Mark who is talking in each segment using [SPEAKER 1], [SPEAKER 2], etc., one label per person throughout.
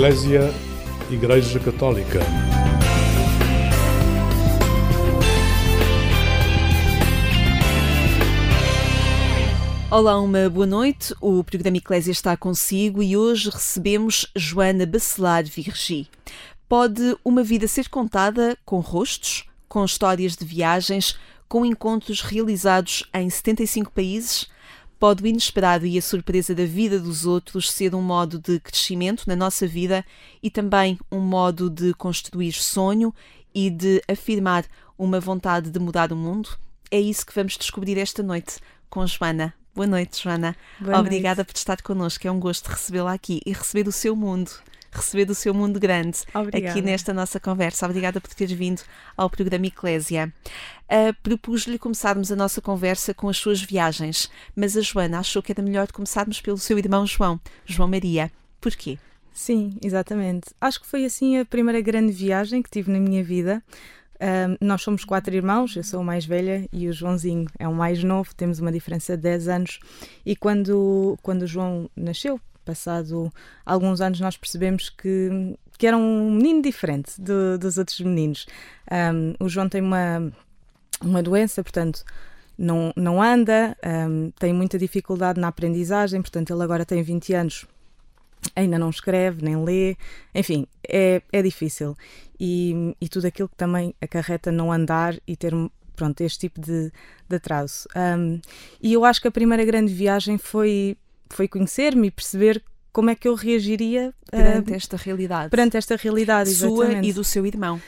[SPEAKER 1] Eclésia Igreja Católica.
[SPEAKER 2] Olá, uma boa noite. O programa Eclésia está consigo e hoje recebemos Joana Bacelar Virgi. Pode uma vida ser contada com rostos, com histórias de viagens, com encontros realizados em 75 países? Pode o inesperado e a surpresa da vida dos outros ser um modo de crescimento na nossa vida e também um modo de construir sonho e de afirmar uma vontade de mudar o mundo? É isso que vamos descobrir esta noite com Joana. Boa noite, Joana.
[SPEAKER 3] Boa
[SPEAKER 2] Obrigada
[SPEAKER 3] noite.
[SPEAKER 2] por estar connosco. É um gosto recebê-la aqui e receber do seu mundo receber do seu mundo grande
[SPEAKER 3] Obrigada.
[SPEAKER 2] aqui nesta nossa conversa. Obrigada por teres vindo ao programa Eclésia. Uh, Propus-lhe começarmos a nossa conversa com as suas viagens, mas a Joana achou que era melhor começarmos pelo seu irmão João, João Maria. Porquê?
[SPEAKER 3] Sim, exatamente. Acho que foi assim a primeira grande viagem que tive na minha vida. Um, nós somos quatro irmãos, eu sou a mais velha e o Joãozinho é o mais novo, temos uma diferença de 10 anos. E quando, quando o João nasceu, passado alguns anos, nós percebemos que, que era um menino diferente do, dos outros meninos. Um, o João tem uma, uma doença, portanto, não, não anda, um, tem muita dificuldade na aprendizagem, portanto, ele agora tem 20 anos, ainda não escreve, nem lê, enfim, é, é difícil. E, e tudo aquilo que também acarreta não andar e ter pronto, este tipo de, de atraso. Um, e eu acho que a primeira grande viagem foi, foi conhecer-me e perceber como é que eu reagiria
[SPEAKER 2] perante uh, esta realidade.
[SPEAKER 3] Perante esta realidade,
[SPEAKER 2] Sua
[SPEAKER 3] exatamente.
[SPEAKER 2] e do seu irmão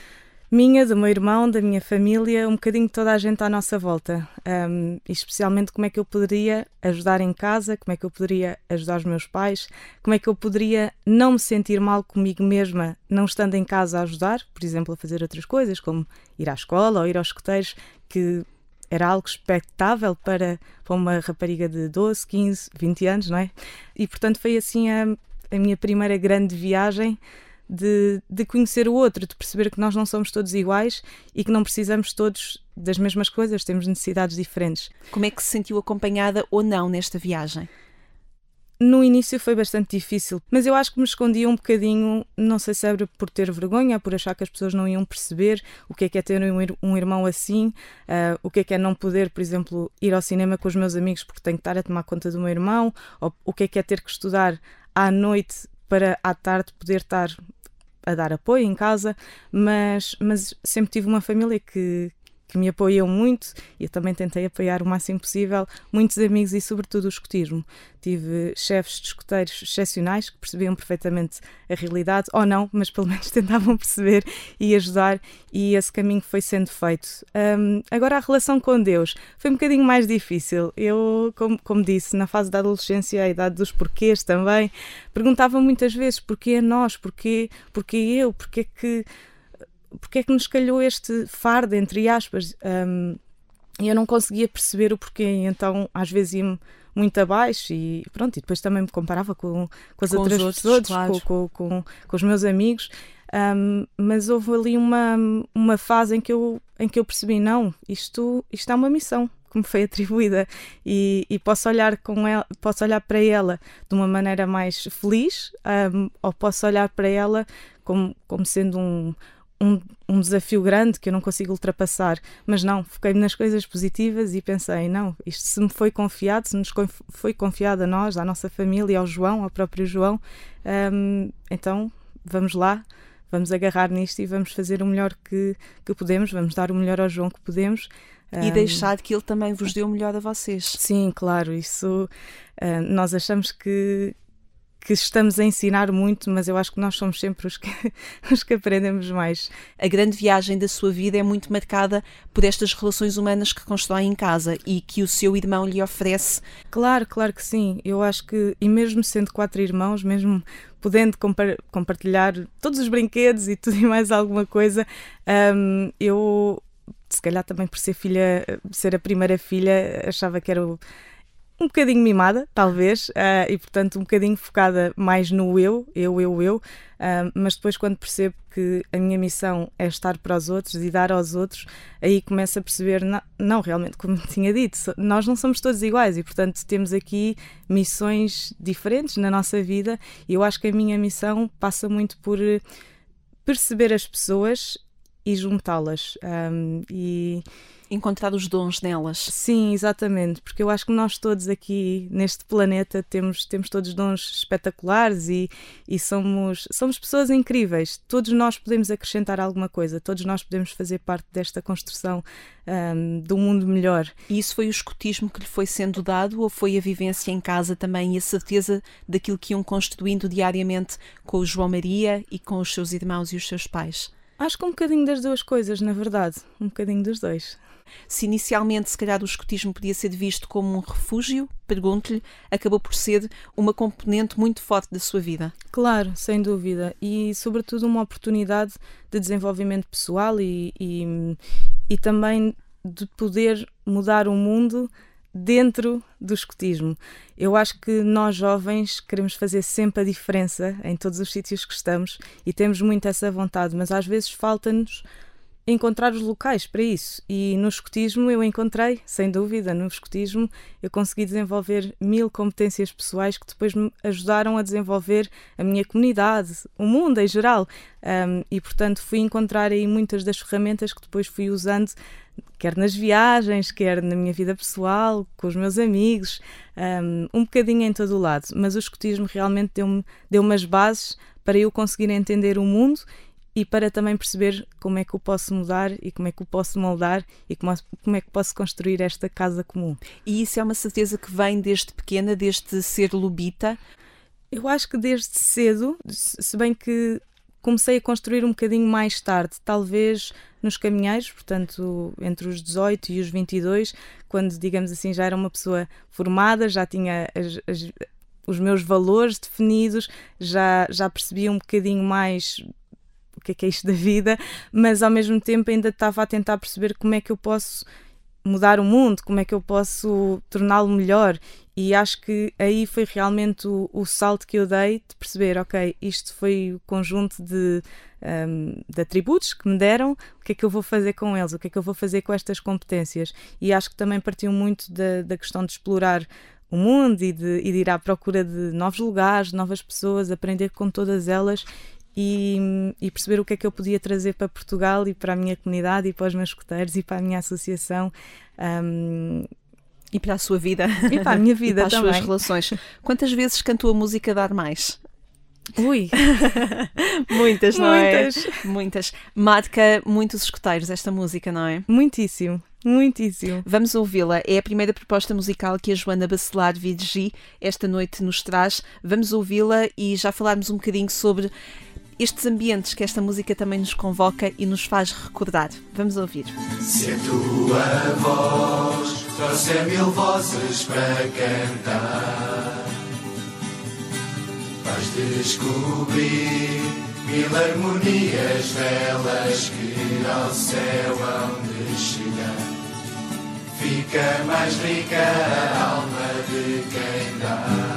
[SPEAKER 3] minha, do meu irmão, da minha família, um bocadinho de toda a gente à nossa volta. Um, e especialmente como é que eu poderia ajudar em casa, como é que eu poderia ajudar os meus pais, como é que eu poderia não me sentir mal comigo mesma, não estando em casa a ajudar, por exemplo, a fazer outras coisas, como ir à escola ou ir aos escoteiros, que era algo expectável para, para uma rapariga de 12, 15, 20 anos, não é? E portanto foi assim a, a minha primeira grande viagem de, de, conhecer o outro, de perceber que nós não somos todos iguais e que não precisamos todos das mesmas coisas, temos necessidades diferentes.
[SPEAKER 2] Como é que se sentiu acompanhada ou não nesta viagem?
[SPEAKER 3] No início foi bastante difícil, mas eu acho que me escondia um bocadinho, não sei se era por ter vergonha, por achar que as pessoas não iam perceber o que é que é ter um, irmão assim, uh, o que é que é não poder, por exemplo, ir ao cinema com os meus amigos porque tenho que estar a tomar conta do meu irmão, ou o que é que é ter que estudar à noite para à tarde poder estar a dar apoio em casa, mas, mas sempre tive uma família que, que me apoiam muito e eu também tentei apoiar o máximo possível muitos amigos e sobretudo o escotismo. Tive chefes de escoteiros excepcionais que percebiam perfeitamente a realidade, ou não, mas pelo menos tentavam perceber e ajudar e esse caminho foi sendo feito. Um, agora a relação com Deus foi um bocadinho mais difícil. Eu, como, como disse, na fase da adolescência, a idade dos porquês também, perguntava muitas vezes porquê nós, porquê, porquê eu, porquê que porque é que nos calhou este fardo, entre aspas, um, e eu não conseguia perceber o porquê, então às vezes ia-me muito abaixo e pronto, e depois também me comparava com, com as
[SPEAKER 2] com
[SPEAKER 3] outras
[SPEAKER 2] outros,
[SPEAKER 3] pessoas,
[SPEAKER 2] claro.
[SPEAKER 3] com, com, com, os meus amigos, um, mas houve ali uma, uma fase em que, eu, em que eu percebi, não, isto, isto é uma missão que me foi atribuída e, e posso olhar com ela, posso olhar para ela de uma maneira mais feliz um, ou posso olhar para ela como, como sendo um, um, um, desafio grande que eu não consigo ultrapassar, mas não, foquei-me nas coisas positivas e pensei, não, isto se me foi confiado, se nos foi confiado a nós, à nossa família, ao João, ao próprio João, um, então vamos lá, vamos agarrar nisto e vamos fazer o melhor que, que podemos, vamos dar o melhor ao João que podemos.
[SPEAKER 2] E um, deixar que ele também vos dê o melhor a vocês.
[SPEAKER 3] Sim, claro, isso uh, nós achamos que, que estamos a ensinar muito, mas eu acho que nós somos sempre os que, os que aprendemos mais.
[SPEAKER 2] A grande viagem da sua vida é muito marcada por estas relações humanas que constrói em casa e que o seu irmão lhe oferece.
[SPEAKER 3] Claro, claro que sim. Eu acho que, e mesmo sendo quatro irmãos, mesmo podendo compartilhar todos os brinquedos e tudo e mais alguma coisa, um, eu, se calhar também por ser filha, ser a primeira filha, achava que era o um bocadinho mimada, talvez, uh, e portanto um bocadinho focada mais no eu, eu, eu, eu, uh, mas depois quando percebo que a minha missão é estar para os outros e dar aos outros, aí começo a perceber, não, não realmente, como tinha dito, nós não somos todos iguais e portanto temos aqui missões diferentes na nossa vida e eu acho que a minha missão passa muito por perceber as pessoas e juntá-las. Um, e
[SPEAKER 2] encontrar os dons nelas.
[SPEAKER 3] Sim, exatamente, porque eu acho que nós todos aqui neste planeta temos, temos todos dons espetaculares e, e somos, somos pessoas incríveis. Todos nós podemos acrescentar alguma coisa, todos nós podemos fazer parte desta construção um, do mundo melhor.
[SPEAKER 2] E isso foi o escotismo que lhe foi sendo dado ou foi a vivência em casa também e a certeza daquilo que iam construindo diariamente com o João Maria e com os seus irmãos e os seus pais?
[SPEAKER 3] Acho que um bocadinho das duas coisas, na verdade. Um bocadinho dos dois.
[SPEAKER 2] Se inicialmente, se calhar, o escotismo podia ser visto como um refúgio, pergunto-lhe, acabou por ser uma componente muito forte da sua vida.
[SPEAKER 3] Claro, sem dúvida. E, sobretudo, uma oportunidade de desenvolvimento pessoal e, e, e também de poder mudar o mundo dentro do escotismo. Eu acho que nós jovens queremos fazer sempre a diferença em todos os sítios que estamos e temos muito essa vontade, mas às vezes falta-nos encontrar os locais para isso. E no escotismo eu encontrei, sem dúvida, no escotismo eu consegui desenvolver mil competências pessoais que depois me ajudaram a desenvolver a minha comunidade, o mundo em geral. Um, e portanto fui encontrar aí muitas das ferramentas que depois fui usando, quer nas viagens, quer na minha vida pessoal, com os meus amigos, um, um bocadinho em todo o lado. Mas o escotismo realmente deu-me deu as bases para eu conseguir entender o mundo e para também perceber como é que eu posso mudar e como é que eu posso moldar e como, como é que posso construir esta casa comum.
[SPEAKER 2] E isso é uma certeza que vem desde pequena, desde ser lubita?
[SPEAKER 3] Eu acho que desde cedo, se bem que comecei a construir um bocadinho mais tarde, talvez nos caminheiros, portanto, entre os 18 e os 22, quando, digamos assim, já era uma pessoa formada, já tinha as, as, os meus valores definidos, já, já percebia um bocadinho mais que é que é isto da vida, mas ao mesmo tempo ainda estava a tentar perceber como é que eu posso mudar o mundo, como é que eu posso torná-lo melhor. E acho que aí foi realmente o, o, salto que eu dei de perceber, ok, isto foi o conjunto de, um, de atributos que me deram, o que é que eu vou fazer com eles, o que é que eu vou fazer com estas competências. E acho que também partiu muito da, da questão de explorar o mundo e de, e de ir à procura de novos lugares, novas pessoas, aprender com todas elas e, e, perceber o que é que eu podia trazer para Portugal e para a minha comunidade e para os meus escuteiros e para a minha associação. Um,
[SPEAKER 2] e para a sua vida.
[SPEAKER 3] E para a minha vida e
[SPEAKER 2] para
[SPEAKER 3] também.
[SPEAKER 2] as suas relações. Quantas vezes cantou a música Dar Mais?
[SPEAKER 3] Ui!
[SPEAKER 2] Muitas, não
[SPEAKER 3] Muitas.
[SPEAKER 2] é? Muitas. Marca muitos escuteiros esta música, não é?
[SPEAKER 3] Muitíssimo. Muitíssimo.
[SPEAKER 2] Vamos ouvi-la. É a primeira proposta musical que a Joana Bacelar Vidgi esta noite nos traz. Vamos ouvi-la e já falarmos um bocadinho sobre estes ambientes que esta música também nos convoca e nos faz recordar. Vamos ouvir.
[SPEAKER 4] Se a tua voz trouxer mil vozes para cantar, vais descobrir mil harmonias belas que ao céu hão de chegar. Fica mais rica a alma de quem dá.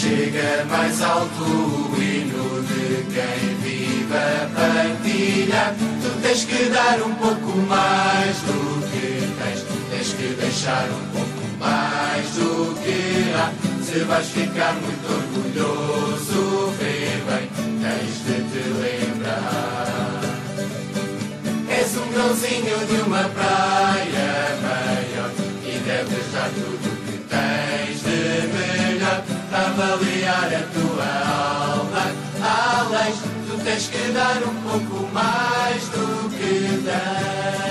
[SPEAKER 4] Chega mais alto o hino de quem vive a partilha. Tu tens que dar um pouco mais do que tens, tens que deixar um pouco mais do que há. Se vais ficar muito orgulhoso, vê bem, tens de te lembrar. És um grãozinho de uma praia maior e deves dar tudo tens que dar um pouco mais do que tens.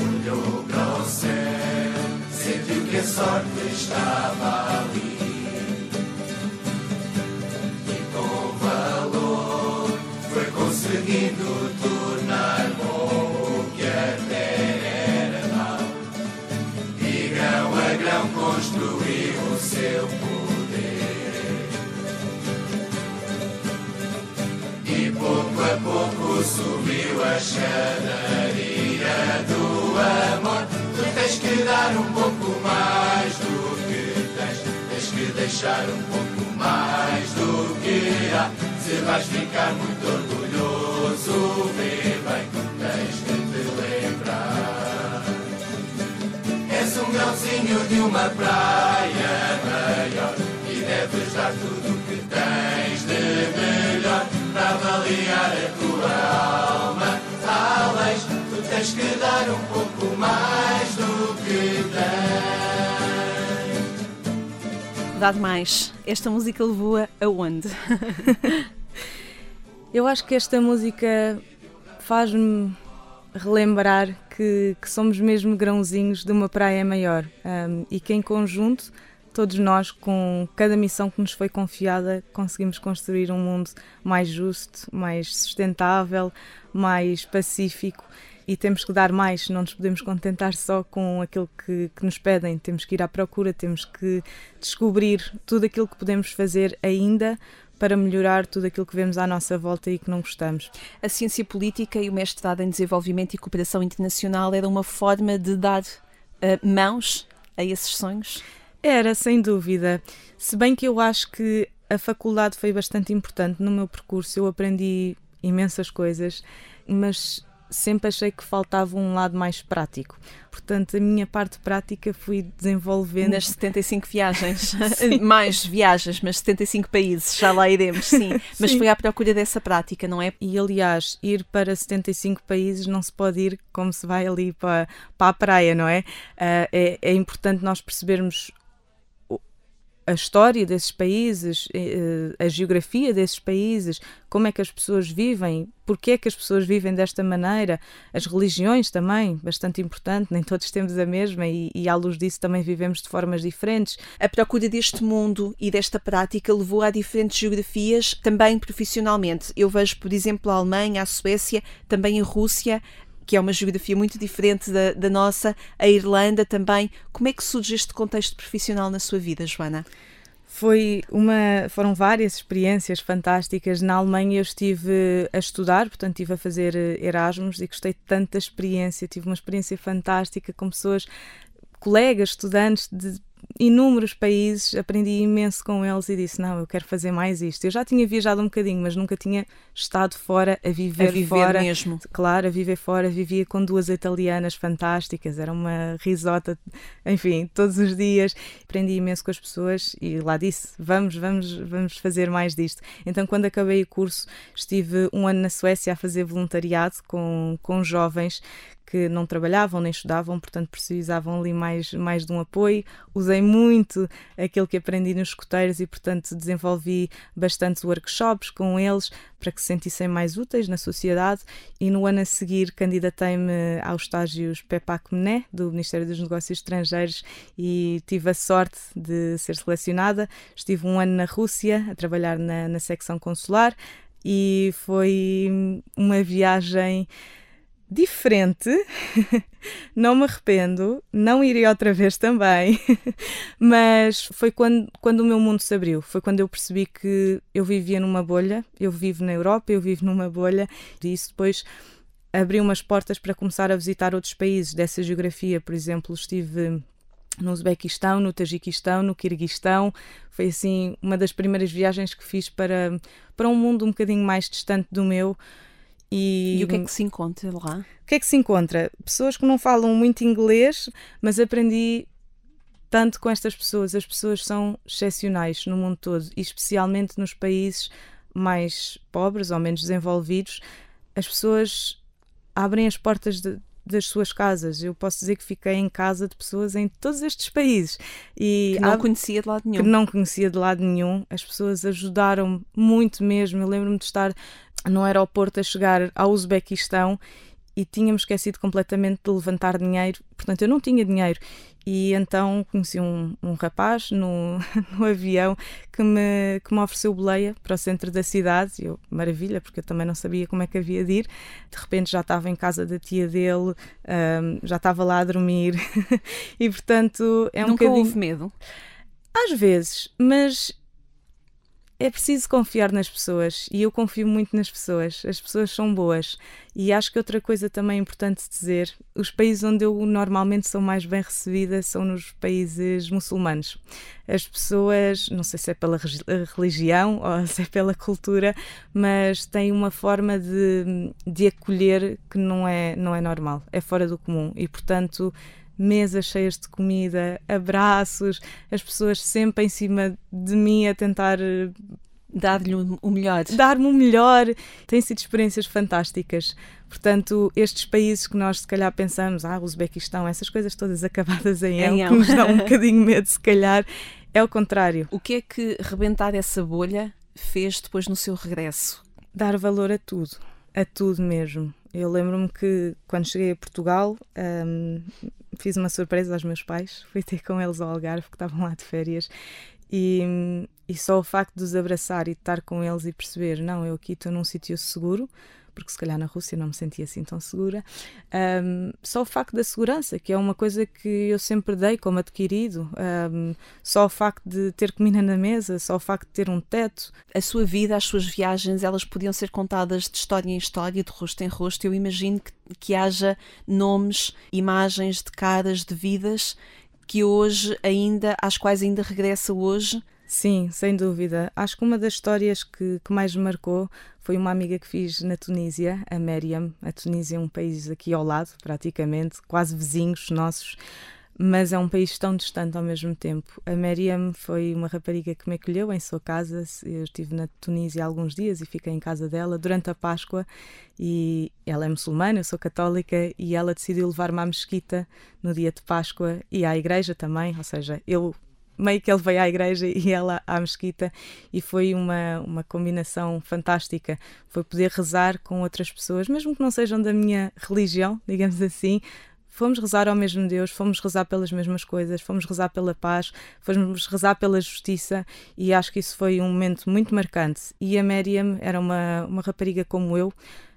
[SPEAKER 4] Olhou para o céu, sentiu que a sorte estava ali. E com valor foi conseguindo tornar bom o que até era mau. E grão a grão construiu pouco a pouco subiu a escadaria do amor. Tu tens que dar um pouco mais do que tens, tens que deixar um pouco mais do que há. Se vais ficar muito orgulhoso, vê bem, tens que te lembrar. És um grãozinho de uma praia maior e deves dar tudo avaliar a tua alma. Além, tu tens que dar um pouco mais do que tens.
[SPEAKER 2] Dado mais, esta música levou-a aonde?
[SPEAKER 3] Eu acho que esta música faz-me relembrar que, que, somos mesmo grãozinhos de uma praia maior um, e que em conjunto todos nós, com cada missão que nos foi confiada, conseguimos construir um mundo mais justo, mais sustentável, mais pacífico e temos que dar mais, não nos podemos contentar só com aquilo que, que, nos pedem, temos que ir à procura, temos que descobrir tudo aquilo que podemos fazer ainda para melhorar tudo aquilo que vemos à nossa volta e que não gostamos.
[SPEAKER 2] A ciência política e o mestrado em desenvolvimento e cooperação internacional era uma forma de dar uh, mãos a esses sonhos?
[SPEAKER 3] Era, sem dúvida. Se bem que eu acho que a faculdade foi bastante importante no meu percurso, eu aprendi imensas coisas, mas sempre achei que faltava um lado mais prático. Portanto, a minha parte prática fui desenvolvendo.
[SPEAKER 2] Nas 75 viagens, mais viagens, mas 75 países, já lá iremos, sim. Mas sim. foi à procura dessa prática, não é?
[SPEAKER 3] E aliás, ir para 75 países não se pode ir como se vai ali para, para a praia, não é? Uh, é, é importante nós percebermos a história desses países, eh, a geografia desses países, como é que as pessoas vivem, porque é que as pessoas vivem desta maneira, as religiões também, bastante importante, nem todos temos a mesma e, e à luz disso também vivemos de formas diferentes.
[SPEAKER 2] A procura deste mundo e desta prática levou a diferentes geografias, também profissionalmente. Eu vejo, por exemplo, a Alemanha, a Suécia, também a Rússia, que é uma geografia muito diferente da, da nossa, a Irlanda também. Como é que surge este contexto profissional na sua vida, Joana?
[SPEAKER 3] Foi uma, foram várias experiências fantásticas. Na Alemanha eu estive a estudar, portanto estive a fazer Erasmus e gostei tanto da experiência. Tive uma experiência fantástica com pessoas, colegas, estudantes de inúmeros países, aprendi imenso com eles e disse: Não, eu quero fazer mais isto. Eu já tinha viajado um bocadinho, mas nunca tinha estado fora a viver,
[SPEAKER 2] a viver
[SPEAKER 3] fora.
[SPEAKER 2] mesmo.
[SPEAKER 3] Claro, a viver fora. Vivia com duas italianas fantásticas, era uma risota, enfim, todos os dias. Aprendi imenso com as pessoas e lá disse: Vamos, vamos, vamos fazer mais disto. Então, quando acabei o curso, estive um ano na Suécia a fazer voluntariado com, com jovens que não trabalhavam nem estudavam, portanto precisavam ali mais, mais de um apoio. Usei muito aquilo que aprendi nos escuteiros e, portanto, desenvolvi bastantes workshops com eles para que se sentissem mais úteis na sociedade e no ano a seguir candidatei-me aos estágios PEPAC-MNE do Ministério dos Negócios Estrangeiros e tive a sorte de ser selecionada. Estive um ano na Rússia a trabalhar na, na secção consular e foi uma viagem diferente, não me arrependo, não irei outra vez também, mas foi quando, quando o meu mundo se abriu, foi quando eu percebi que eu vivia numa bolha, eu vivo na Europa, eu vivo numa bolha, e isso depois abriu umas portas para começar a visitar outros países dessa geografia, por exemplo, estive no Uzbequistão, no Tajiquistão, no Quirguistão. Foi assim uma das primeiras viagens que fiz para, para um mundo um bocadinho mais distante do meu.
[SPEAKER 2] E, e o que é que se encontra lá?
[SPEAKER 3] O que é que se encontra? Pessoas que não falam muito inglês, mas aprendi tanto com estas pessoas. As pessoas são excepcionais no mundo todo, e especialmente nos países mais pobres ou menos desenvolvidos. As pessoas abrem as portas de, das suas casas. Eu posso dizer que fiquei em casa de pessoas em todos estes países.
[SPEAKER 2] E que não há, conhecia de lado nenhum.
[SPEAKER 3] Que não conhecia de lado nenhum. As pessoas ajudaram muito mesmo. Eu lembro-me de estar no aeroporto a chegar ao Uzbequistão e tínhamos esquecido completamente de levantar dinheiro, portanto eu não tinha dinheiro. E então conheci um, um rapaz no, no avião que me, que me ofereceu boleia para o centro da cidade. E eu, maravilha, porque eu também não sabia como é que havia de ir. De repente já estava em casa da tia dele, um, já estava lá a dormir. e portanto é um
[SPEAKER 2] Nunca
[SPEAKER 3] bocadinho...
[SPEAKER 2] houve medo?
[SPEAKER 3] Às vezes, mas é preciso confiar nas pessoas e eu confio muito nas pessoas. As pessoas são boas. E acho que outra coisa também importante dizer: os países onde eu normalmente sou mais bem recebida são nos países muçulmanos. As pessoas, não sei se é pela religião ou se é pela cultura, mas têm uma forma de, de acolher que não é, não é normal, é fora do comum. E portanto mesas cheias de comida, abraços, as pessoas sempre em cima de mim a tentar eh,
[SPEAKER 2] dar-lhe o melhor.
[SPEAKER 3] Dar-me o melhor. Têm sido experiências fantásticas. Portanto, estes países que nós se calhar pensamos, ah, Uzbequistão, essas coisas todas acabadas em El, que nos dão um bocadinho medo, se calhar, é o contrário.
[SPEAKER 2] O que é que rebentar essa bolha fez depois no seu regresso?
[SPEAKER 3] Dar valor a tudo, a tudo mesmo. Eu lembro-me que quando cheguei a Portugal, um, fiz uma surpresa aos meus pais, fui ter com eles ao Algarve, que estavam lá de férias, e, e só o facto de os abraçar e de estar com eles e perceber, não, eu aqui estou num sítio seguro, porque se calhar na Rússia não me sentia assim tão segura. Um, só o facto da segurança, que é uma coisa que eu sempre dei como adquirido, um, só o facto de ter comida na mesa, só o facto de ter um teto.
[SPEAKER 2] A sua vida, as suas viagens, elas podiam ser contadas de história em história, de rosto em rosto. Eu imagino que, que haja nomes, imagens de caras, de vidas que hoje ainda, às quais ainda regressa hoje
[SPEAKER 3] Sim, sem dúvida. Acho que uma das histórias que, que mais me marcou foi uma amiga que fiz na Tunísia, a Meriam. A Tunísia é um país aqui ao lado, praticamente, quase vizinhos nossos, mas é um país tão distante ao mesmo tempo. A Meriam foi uma rapariga que me acolheu em sua casa. Eu estive na Tunísia há alguns dias e fiquei em casa dela durante a Páscoa. E ela é muçulmana, eu sou católica, e ela decidiu levar-me à mesquita no dia de Páscoa e à igreja também. Ou seja, eu meio que ele veio à igreja e ela à mesquita e foi uma, uma combinação fantástica. Foi poder rezar com outras pessoas, mesmo que não sejam da minha religião, digamos assim, fomos rezar ao mesmo Deus, fomos rezar pelas mesmas coisas, fomos rezar pela paz, fomos rezar pela justiça e acho que isso foi um momento muito marcante. E a Miriam era uma, uma rapariga como eu,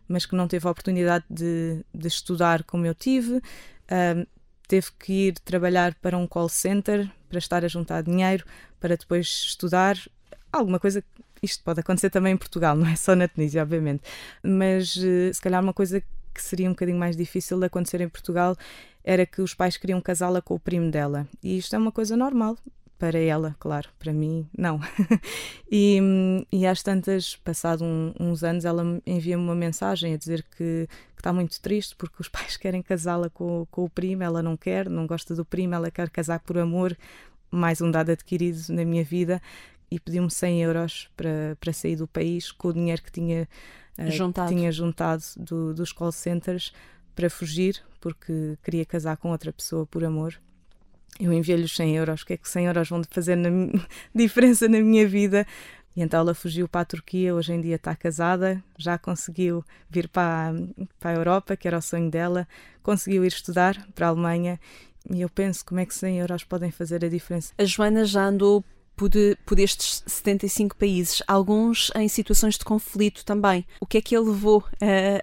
[SPEAKER 3] mas que não teve a oportunidade de, de estudar como eu tive. Teve que ir trabalhar para um call center para estar a juntar dinheiro para depois estudar alguma coisa. Isto pode acontecer também em Portugal, não é só na Tunísia, obviamente, mas eh, se calhar uma coisa que seria um bocadinho mais difícil de acontecer em Portugal era que os pais queriam casá-la com o primo dela. E isto é uma coisa normal para ela, claro, para mim, não. e, e às tantas, passado um, uns anos, ela envia-me uma mensagem a dizer que, que, está muito triste porque os pais querem casá-la com, com o primo, ela não quer, não gosta do primo, ela quer casar por amor, mais um dado adquirido na minha vida, e pediu-me 100 euros para, para sair do país com o dinheiro que tinha, uh, juntado. tinha juntado do, dos call centers para fugir, porque queria casar com outra pessoa por amor eu enviei-lhe os 100 euros, o que é que 100 euros vão fazer na diferença na minha vida? E então ela fugiu para a Turquia, hoje em dia está casada, já conseguiu vir para, para a Europa, que era o sonho dela, conseguiu ir estudar para a Alemanha e eu penso como é que 100 euros podem fazer a diferença.
[SPEAKER 2] A Joana já andou por, por estes 75 países, alguns em situações de conflito também. O que é que a levou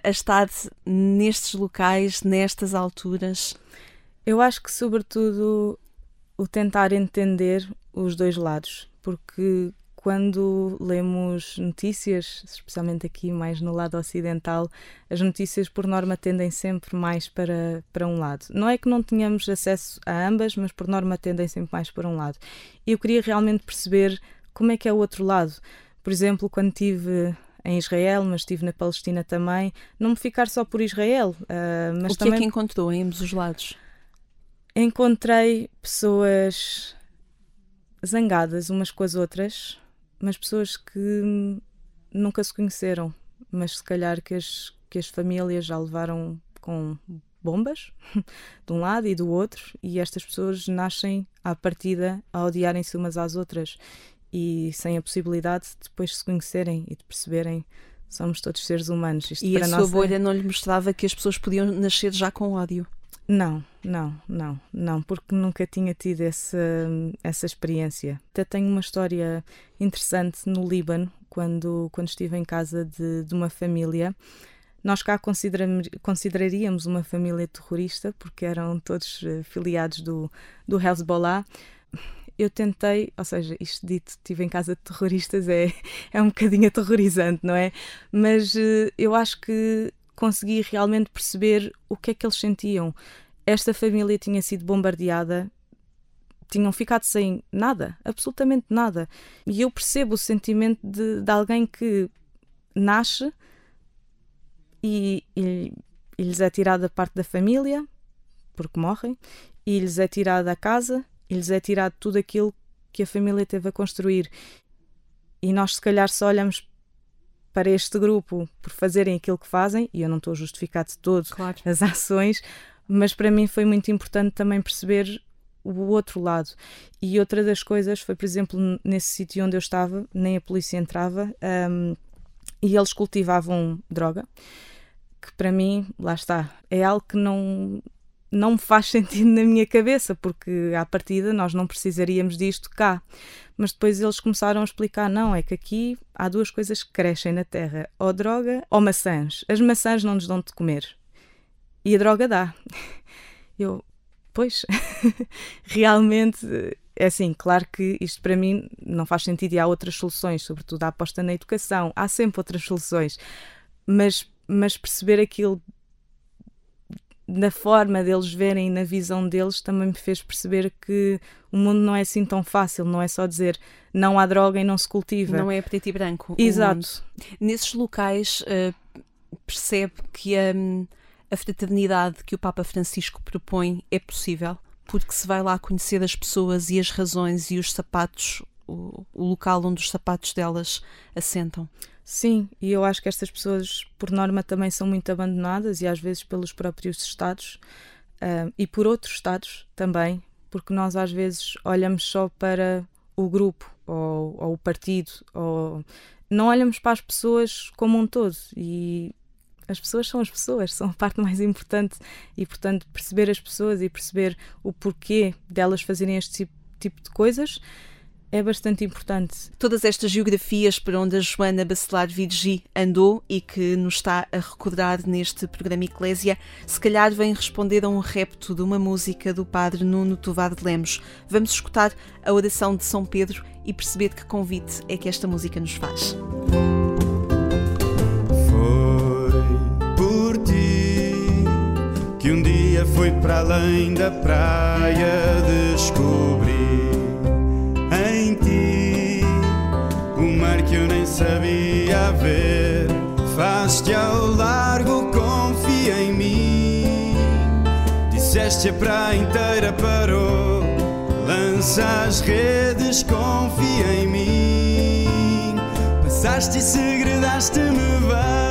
[SPEAKER 2] a estar nestes locais, nestas alturas?
[SPEAKER 3] Eu acho que, sobretudo, o tentar entender os dois lados, porque quando lemos notícias, especialmente aqui mais no lado ocidental, as notícias por norma tendem sempre mais para, para um lado. Não é que não tenhamos acesso a ambas, mas por norma tendem sempre mais para um lado. E eu queria realmente perceber como é que é o outro lado. Por exemplo, quando estive em Israel, mas estive na Palestina também, não me ficar só por Israel. Uh, mas
[SPEAKER 2] o que
[SPEAKER 3] também...
[SPEAKER 2] é que encontrou em ambos os lados?
[SPEAKER 3] Encontrei pessoas zangadas umas com as outras, mas pessoas que nunca se conheceram, mas se calhar que as, que as famílias já levaram com bombas de um lado e do outro, e estas pessoas nascem à partida a odiarem-se umas às outras e sem a possibilidade de depois se conhecerem e de perceberem somos todos seres humanos.
[SPEAKER 2] Isto e a sua bolha não lhe mostrava que as pessoas podiam nascer já com ódio?
[SPEAKER 3] Não, não, não, não, porque nunca tinha tido essa, essa experiência. Até tenho uma história interessante no Líbano, quando, quando estive em casa de, de uma família. Nós cá consideraríamos uma família terrorista, porque eram todos eh, filiados do, do Hezbollah. eu tentei, ou seja, isto dito, estive em casa de terroristas é, é um bocadinho aterrorizante, não é? Mas uh, eu acho que consegui realmente perceber o que é que eles sentiam. Esta família tinha sido bombardeada, tinham ficado sem nada, absolutamente nada. E eu percebo o sentimento de, de alguém que nasce e, e, e lhes é tirada parte da família, porque morrem, e lhes é tirada a casa, e lhes é tirado tudo aquilo que a família teve a construir. E nós, se calhar, só olhamos para este grupo por fazerem aquilo que fazem, e eu não estou a justificar de todo
[SPEAKER 2] claro.
[SPEAKER 3] as ações, mas para mim foi muito importante também perceber o outro lado. E outra das coisas foi, por exemplo, nesse sítio onde eu estava, nem a polícia entrava, um, e eles cultivavam droga, que para mim, lá está, é algo que não, não faz sentido na minha cabeça, porque à partida nós não precisaríamos disto cá. Mas depois eles começaram a explicar: não, é que aqui há duas coisas que crescem na terra: ou droga ou maçãs. As maçãs não nos dão de comer e a droga dá. Eu, pois, realmente é assim, claro que isto para mim não faz sentido e há outras soluções, sobretudo a aposta na educação, há sempre outras soluções, mas, mas perceber aquilo na forma deles verem, na visão deles, também me fez perceber que o mundo não é assim tão fácil, não é só dizer não há droga e não se cultiva.
[SPEAKER 2] Não é preto e branco.
[SPEAKER 3] Exato.
[SPEAKER 2] Nesses locais uh, percebe que a, a fraternidade que o Papa Francisco propõe é possível, porque se vai lá conhecer as pessoas e as razões e os sapatos, o, o local onde os sapatos delas assentam.
[SPEAKER 3] Sim, e eu acho que estas pessoas, por norma, também são muito abandonadas e às vezes pelos próprios Estados uh, e por outros Estados também, porque nós às vezes olhamos só para o grupo ou, ou o partido, ou não olhamos para as pessoas como um todo. E as pessoas são as pessoas, são a parte mais importante. E, portanto, perceber as pessoas e perceber o porquê delas fazerem este tipo, de coisas é bastante importante.
[SPEAKER 2] Todas estas geografias por onde a Joana Bacelar Virgi andou e que nos está a recordar neste programa Eclésia, se calhar vem responder a um repto de uma música do padre Nuno Tovar de Lemos. Vamos escutar a oração de São Pedro e perceber que convite é que esta música nos faz.
[SPEAKER 5] Foi por ti que um dia fui para além da praia descobrir sabia ver, faz-te ao largo, confia em mim. Disseste a praia inteira parou, lança as redes, confia em mim. Passaste e segredaste-me bem.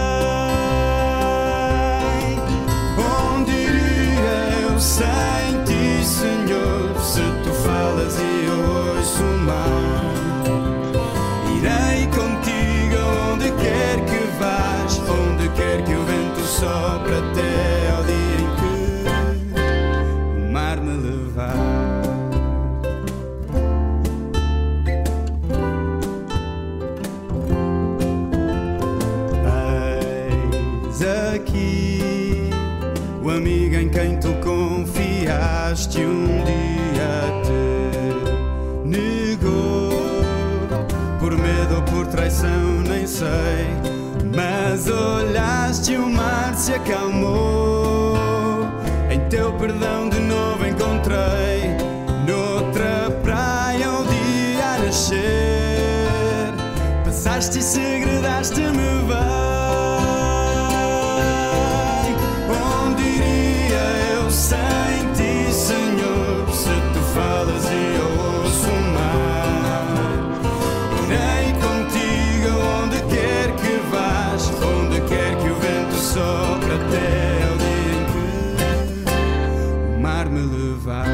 [SPEAKER 5] Me levar.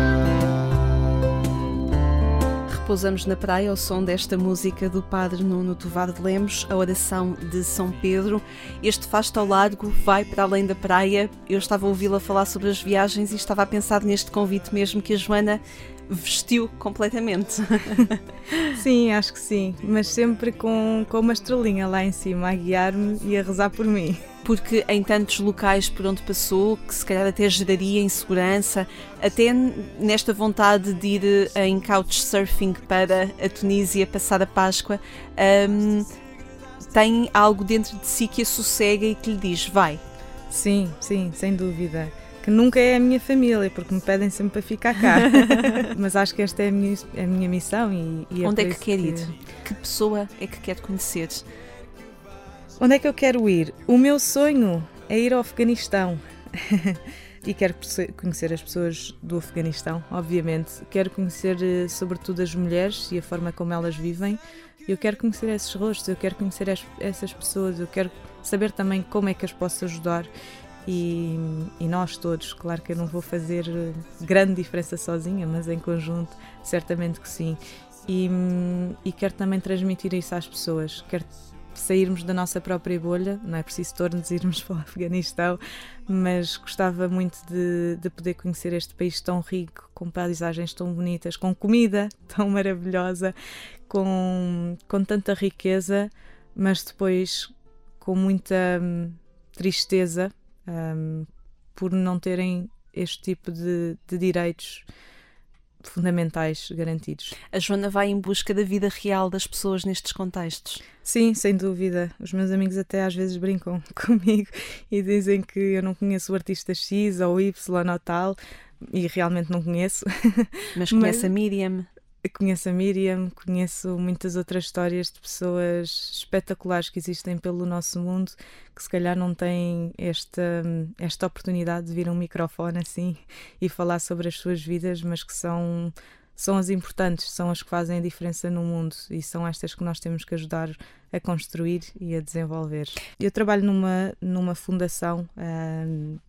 [SPEAKER 2] Repousamos na praia ao som desta música do Padre Nuno Tovar de Lemos, a oração de São Pedro. Este faz-te ao largo, vai para além da praia. Eu estava a ouvi-la falar sobre as viagens e estava a pensar neste convite mesmo que a Joana vestiu completamente.
[SPEAKER 3] Sim, acho que sim, mas sempre com, com uma estrelinha lá em cima a guiar-me e a rezar por mim.
[SPEAKER 2] Porque em tantos locais por onde passou, que se calhar até geraria insegurança, até nesta vontade de ir eh, em couchsurfing para a Tunísia passar a Páscoa, um, tem algo dentro de si que a sossega e que lhe diz: vai.
[SPEAKER 3] Sim, sim, sem dúvida que nunca é a minha família, porque me pedem sempre para ficar cá. Mas acho que esta é a minha, a minha missão. E,
[SPEAKER 2] e é Onde é que quer que... ir? Que pessoa é que quer conhecer?
[SPEAKER 3] Onde é que eu quero ir? O meu sonho é ir ao Afeganistão. e quero conhecer as pessoas do Afeganistão, obviamente. Quero conhecer, eh, sobretudo, as mulheres e a forma como elas vivem. Eu quero conhecer esses rostos, eu quero conhecer essas pessoas, eu quero saber também como é que as posso ajudar e, e, nós todos, claro que eu não vou fazer grande diferença sozinha, mas em conjunto, certamente que sim. E, e quero também transmitir isso às pessoas. Quero sairmos da nossa própria bolha, não é preciso todos irmos para o Afeganistão, mas gostava muito de, de poder conhecer este país tão rico, com paisagens tão bonitas, com comida tão maravilhosa, com, com tanta riqueza, mas depois com muita hum, tristeza um, por não terem este tipo de, de direitos fundamentais garantidos.
[SPEAKER 2] A Joana vai em busca da vida real das pessoas nestes contextos.
[SPEAKER 3] Sim, sem dúvida. Os meus amigos até às vezes brincam comigo e dizem que eu não conheço o artista X ou Y ou tal, e realmente não conheço.
[SPEAKER 2] Mas conhece Mas... a Miriam?
[SPEAKER 3] Conheço a Miriam, conheço muitas outras histórias de pessoas espetaculares que existem pelo nosso mundo que se calhar não têm esta, esta oportunidade de vir a um microfone assim e falar sobre as suas vidas, mas que são, são as importantes, são as que fazem a diferença no mundo e são estas que nós temos que ajudar a construir e a desenvolver. Eu trabalho numa, numa fundação. Uh,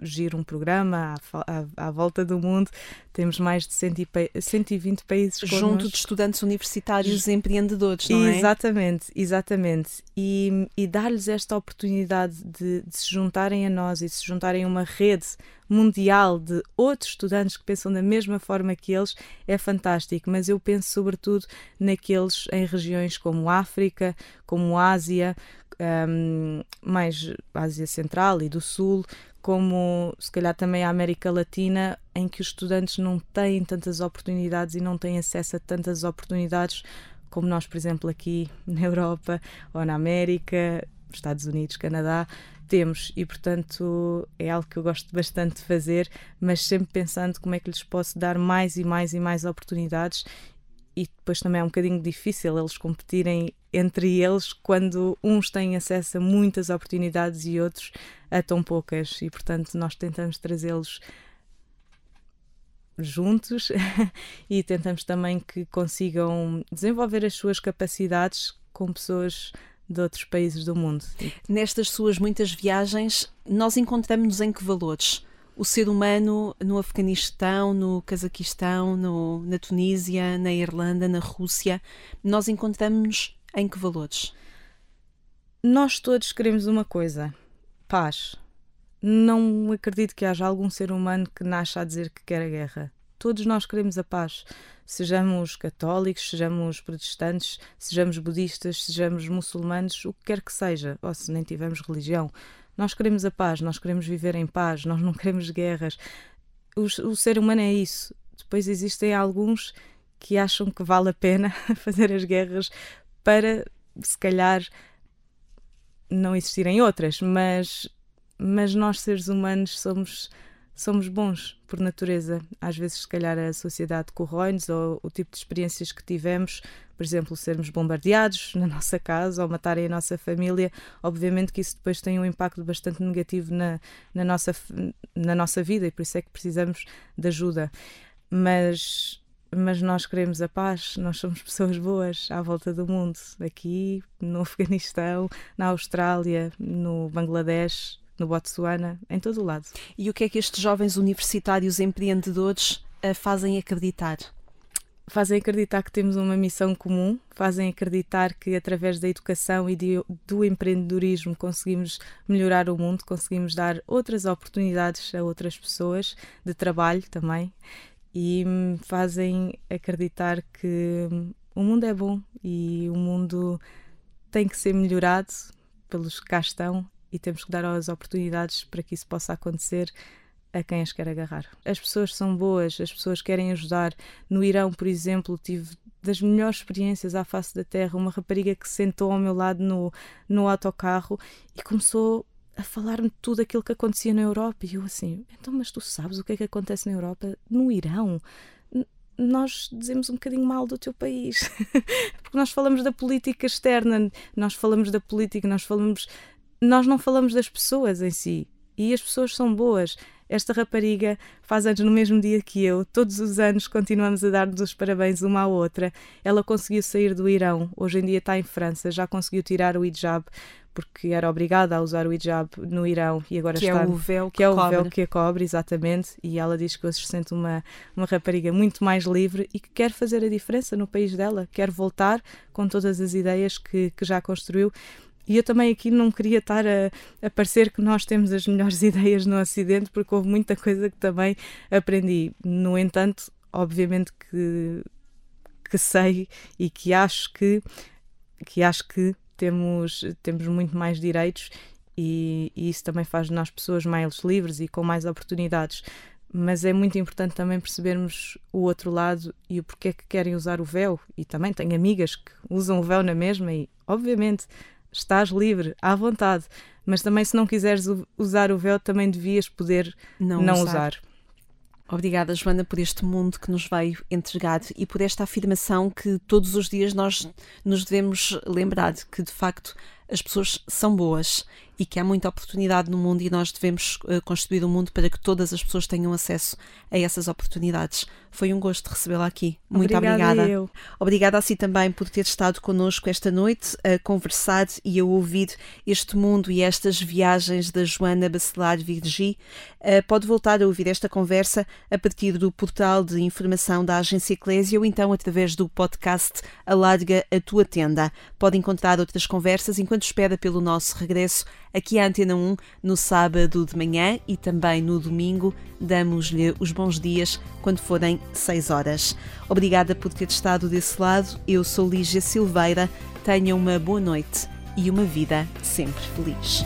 [SPEAKER 3] giro um programa à, à, à, volta do mundo. Temos mais de 120 países
[SPEAKER 2] Junto de estudantes universitários e empreendedores, não
[SPEAKER 3] é? Exatamente, exatamente. E, e dar-lhes esta oportunidade de, de, se juntarem a nós e se juntarem a uma rede mundial de outros estudantes que pensam da mesma forma que eles é fantástico. Mas eu penso sobretudo naqueles em regiões como África, como Ásia, um, mais Ásia Central e do Sul, como se calhar também a América Latina, em que os estudantes não têm tantas oportunidades e não têm acesso a tantas oportunidades como nós, por exemplo, aqui na Europa ou na América, Estados Unidos, Canadá, temos. E, portanto, é algo que eu gosto bastante de fazer, mas sempre pensando como é que lhes posso dar mais e mais e mais oportunidades e depois também é um bocadinho difícil eles competirem entre eles quando uns têm acesso a muitas oportunidades e outros a tão poucas e portanto nós tentamos trazê-los juntos e tentamos também que consigam desenvolver as suas capacidades com pessoas de outros países do mundo.
[SPEAKER 2] Nestas suas muitas viagens, nós encontramos-nos em que valores? O ser humano no Afeganistão, no Cazaquistão, no, na Tunísia, na Irlanda, na Rússia, nós encontramos em que valores?
[SPEAKER 3] Nós todos queremos uma coisa: paz. Não acredito que haja algum ser humano que nasça a dizer que quer a guerra. Todos nós queremos a paz. Sejamos católicos, sejamos protestantes, sejamos budistas, sejamos muçulmanos, o que quer que seja, ou se nem tivermos religião nós queremos a paz, nós queremos viver em paz, nós não queremos guerras. O, o ser humano é isso. Depois existem alguns que acham que vale a pena fazer as guerras para, se calhar, não existirem outras, mas, mas nós, seres humanos, somos somos bons por natureza. Às vezes, se calhar, a sociedade corrói-nos ou o tipo de experiências que tivemos, por exemplo, sermos bombardeados na nossa casa ou matarem a nossa família, obviamente que isso depois tem um impacto bastante negativo na, na, nossa, na nossa vida e por isso é que precisamos de ajuda. Mas mas nós queremos a paz, nós somos pessoas boas à volta do mundo, aqui no Afeganistão, na Austrália, no Bangladesh, no Botsuana, em todo o lado.
[SPEAKER 2] E o que é que estes jovens universitários empreendedores uh, fazem acreditar?
[SPEAKER 3] Fazem acreditar que temos uma missão comum, fazem acreditar que através da educação e de, do empreendedorismo conseguimos melhorar o mundo, conseguimos dar outras oportunidades a outras pessoas de trabalho também e hum, fazem acreditar que hum, o mundo é bom e o mundo tem que ser melhorado pelos que cá estão e temos que dar as oportunidades para que isso possa acontecer a quem as quer agarrar. As pessoas são boas, as pessoas querem ajudar. No Irão, por exemplo, tive das melhores experiências à face da terra, uma rapariga que sentou ao meu lado no, no autocarro e começou a falar-me tudo aquilo que acontecia na Europa. E eu assim, então, mas tu sabes o que é que acontece na Europa? No Irão? nós dizemos um bocadinho mal do teu país. Porque nós falamos da política externa, nós falamos da política, nós falamos. Nós não falamos das pessoas em si. E as pessoas são boas. Esta rapariga faz anos no mesmo dia que eu, todos os anos continuamos a dar-nos os parabéns uma à outra. Ela conseguiu sair do Irão, hoje em dia está em França, já conseguiu tirar o hijab, porque era obrigada a usar o hijab no Irão e agora
[SPEAKER 2] que
[SPEAKER 3] está
[SPEAKER 2] é o véu que,
[SPEAKER 3] que é o
[SPEAKER 2] cobre.
[SPEAKER 3] véu que a cobre exatamente e ela diz que hoje se sente uma uma rapariga muito mais livre e que quer fazer a diferença no país dela quer voltar com todas as ideias que, que já construiu e eu também aqui não queria estar a, a parecer que nós temos as melhores ideias no Ocidente, porque houve muita coisa que também aprendi. No entanto, obviamente que, que sei e que acho que, que acho que temos, temos muito mais direitos e, e isso também faz de nós pessoas mais livres e com mais oportunidades mas é muito importante também percebermos o outro lado e o porquê que querem usar o véu. E também tenho amigas que usam o véu na mesma, e obviamente estás livre, à vontade. Mas também, se não quiseres usar o véu, também devias poder não, não usar. usar.
[SPEAKER 2] Obrigada, Joana, por este mundo que nos veio entregado e por esta afirmação que todos os dias nós nos devemos lembrar que, de facto, as pessoas são boas e que há muita oportunidade no mundo e nós devemos uh, construir o um mundo para que todas as pessoas tenham acesso a essas oportunidades. Foi um gosto recebê-la aqui. Muito
[SPEAKER 3] obrigada.
[SPEAKER 2] obrigada. Obrigada a si também por ter estado connosco esta noite a conversar e a ouvir este mundo e estas viagens da Joana Bacelar Virgi. Uh, pode voltar a ouvir esta conversa a partir do portal de informação da Agência Eclésia ou então através do podcast Alarga a Tua Tenda. Pode encontrar outras conversas enquanto espera pelo nosso regresso aqui à Antena 1 no sábado de manhã e também no domingo. Damos-lhe os bons dias quando forem 6 horas. Obrigada por ter estado desse lado. Eu sou Lígia Silveira. Tenha uma boa noite e uma vida sempre feliz.